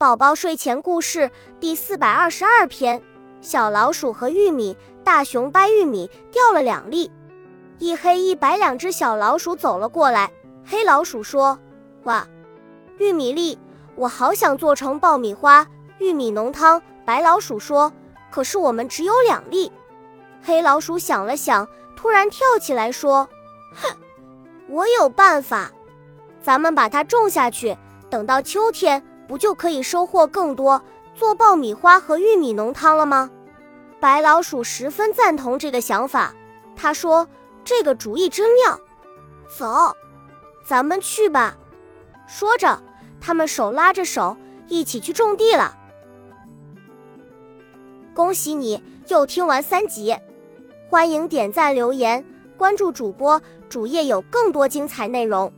宝宝睡前故事第四百二十二篇：小老鼠和玉米。大熊掰玉米掉了两粒，一黑一白两只小老鼠走了过来。黑老鼠说：“哇，玉米粒，我好想做成爆米花、玉米浓汤。”白老鼠说：“可是我们只有两粒。”黑老鼠想了想，突然跳起来说：“哼，我有办法，咱们把它种下去，等到秋天。”不就可以收获更多，做爆米花和玉米浓汤了吗？白老鼠十分赞同这个想法，他说：“这个主意真妙，走，咱们去吧。”说着，他们手拉着手一起去种地了。恭喜你又听完三集，欢迎点赞、留言、关注主播，主页有更多精彩内容。